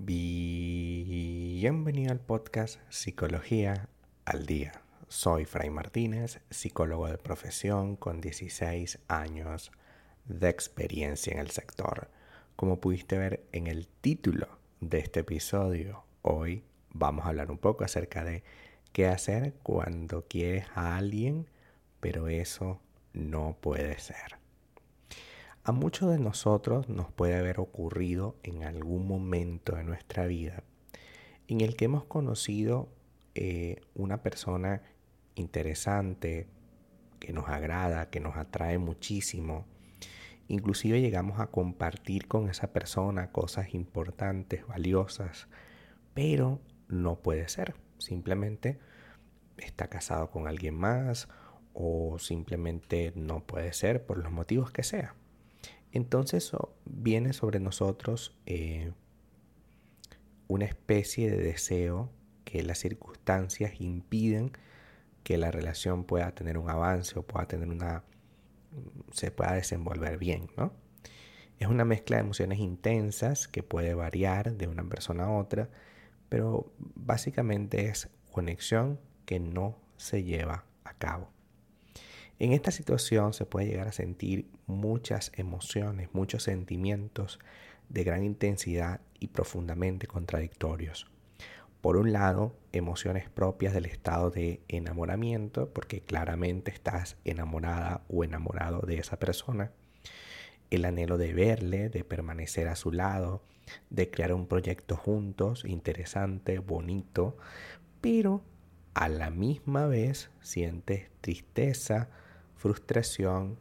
Bienvenido al podcast Psicología al Día. Soy Fray Martínez, psicólogo de profesión con 16 años de experiencia en el sector. Como pudiste ver en el título de este episodio, hoy vamos a hablar un poco acerca de qué hacer cuando quieres a alguien, pero eso no puede ser. A muchos de nosotros nos puede haber ocurrido en algún momento de nuestra vida en el que hemos conocido eh, una persona interesante, que nos agrada, que nos atrae muchísimo. Inclusive llegamos a compartir con esa persona cosas importantes, valiosas, pero no puede ser. Simplemente está casado con alguien más o simplemente no puede ser por los motivos que sea. Entonces viene sobre nosotros eh, una especie de deseo que las circunstancias impiden que la relación pueda tener un avance o pueda tener una se pueda desenvolver bien, ¿no? Es una mezcla de emociones intensas que puede variar de una persona a otra, pero básicamente es conexión que no se lleva a cabo. En esta situación se puede llegar a sentir muchas emociones, muchos sentimientos de gran intensidad y profundamente contradictorios. Por un lado, emociones propias del estado de enamoramiento, porque claramente estás enamorada o enamorado de esa persona. El anhelo de verle, de permanecer a su lado, de crear un proyecto juntos, interesante, bonito, pero a la misma vez sientes tristeza, frustración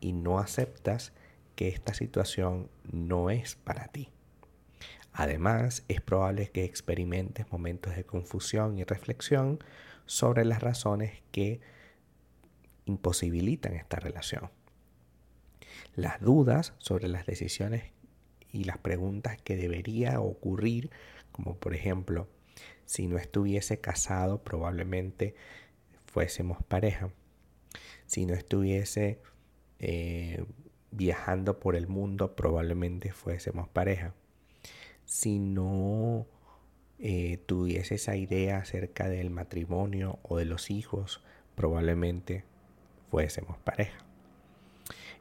y no aceptas que esta situación no es para ti. Además, es probable que experimentes momentos de confusión y reflexión sobre las razones que imposibilitan esta relación. Las dudas sobre las decisiones y las preguntas que debería ocurrir, como por ejemplo, si no estuviese casado probablemente fuésemos pareja si no estuviese eh, viajando por el mundo, probablemente fuésemos pareja. Si no eh, tuviese esa idea acerca del matrimonio o de los hijos, probablemente fuésemos pareja.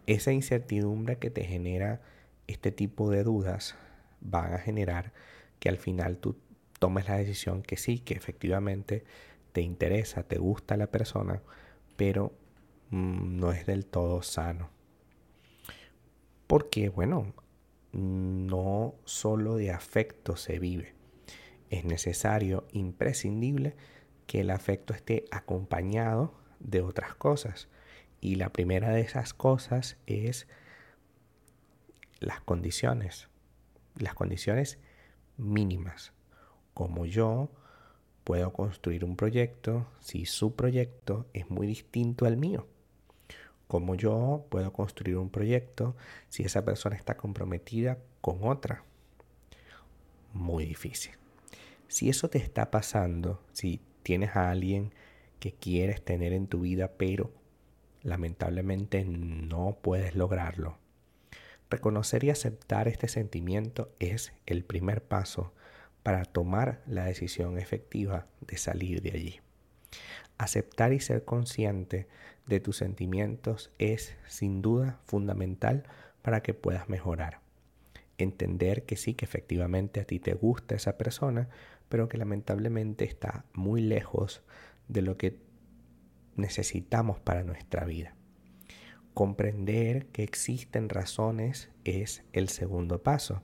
Esa incertidumbre que te genera este tipo de dudas van a generar que al final tú tomes la decisión que sí, que efectivamente te interesa, te gusta la persona, pero Mm, no es del todo sano. Porque, bueno, no solo de afecto se vive. Es necesario, imprescindible, que el afecto esté acompañado de otras cosas. Y la primera de esas cosas es las condiciones. Las condiciones mínimas. Como yo puedo construir un proyecto si su proyecto es muy distinto al mío cómo yo puedo construir un proyecto si esa persona está comprometida con otra. Muy difícil. Si eso te está pasando, si tienes a alguien que quieres tener en tu vida, pero lamentablemente no puedes lograrlo, reconocer y aceptar este sentimiento es el primer paso para tomar la decisión efectiva de salir de allí. Aceptar y ser consciente de tus sentimientos es sin duda fundamental para que puedas mejorar. Entender que sí, que efectivamente a ti te gusta esa persona, pero que lamentablemente está muy lejos de lo que necesitamos para nuestra vida. Comprender que existen razones es el segundo paso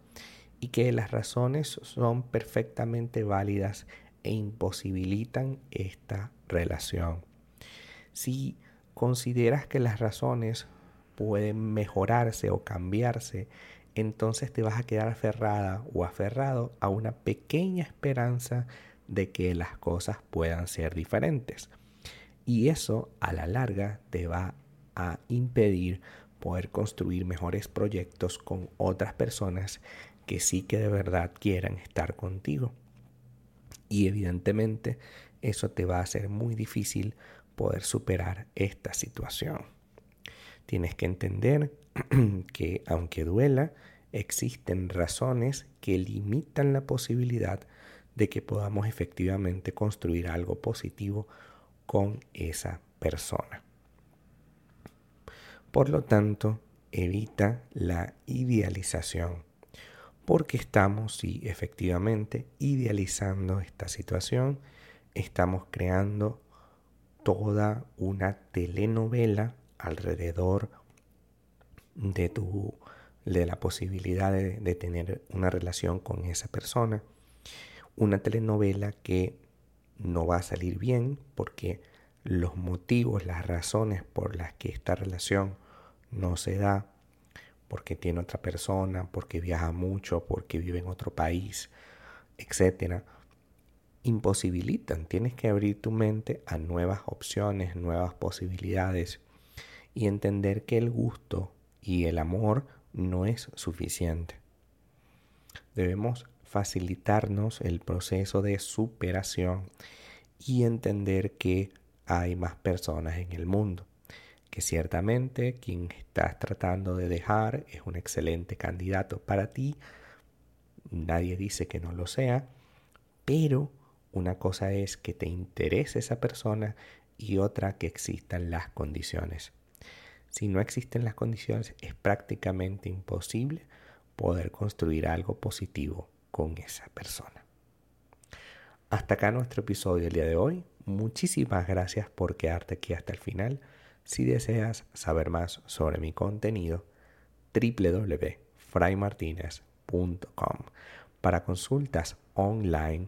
y que las razones son perfectamente válidas e imposibilitan esta relación. Si consideras que las razones pueden mejorarse o cambiarse, entonces te vas a quedar aferrada o aferrado a una pequeña esperanza de que las cosas puedan ser diferentes. Y eso a la larga te va a impedir poder construir mejores proyectos con otras personas que sí que de verdad quieran estar contigo. Y evidentemente eso te va a hacer muy difícil poder superar esta situación. Tienes que entender que aunque duela, existen razones que limitan la posibilidad de que podamos efectivamente construir algo positivo con esa persona. Por lo tanto, evita la idealización, porque estamos, sí, efectivamente, idealizando esta situación, estamos creando toda una telenovela alrededor de tu de la posibilidad de, tener una relación con esa persona. Una telenovela que no va a salir bien porque los motivos, las razones por las que esta relación no se da, porque tiene otra persona, porque viaja mucho, porque vive en otro país, etcétera, imposibilitan. Tienes que abrir tu mente a nuevas opciones, nuevas posibilidades y entender que el gusto y el amor no es suficiente. Debemos facilitarnos el proceso de superación y entender que hay más personas en el mundo, que ciertamente quien estás tratando de dejar es un excelente candidato para ti, nadie dice que no lo sea, pero una cosa es que te interese esa persona y otra que existan las condiciones. Si no existen las condiciones, es prácticamente imposible poder construir algo positivo con esa persona. Hasta acá nuestro episodio del día de hoy. Muchísimas gracias por quedarte aquí hasta el final. Si deseas saber más sobre mi contenido, www.fraymartinez.com. Para consultas online,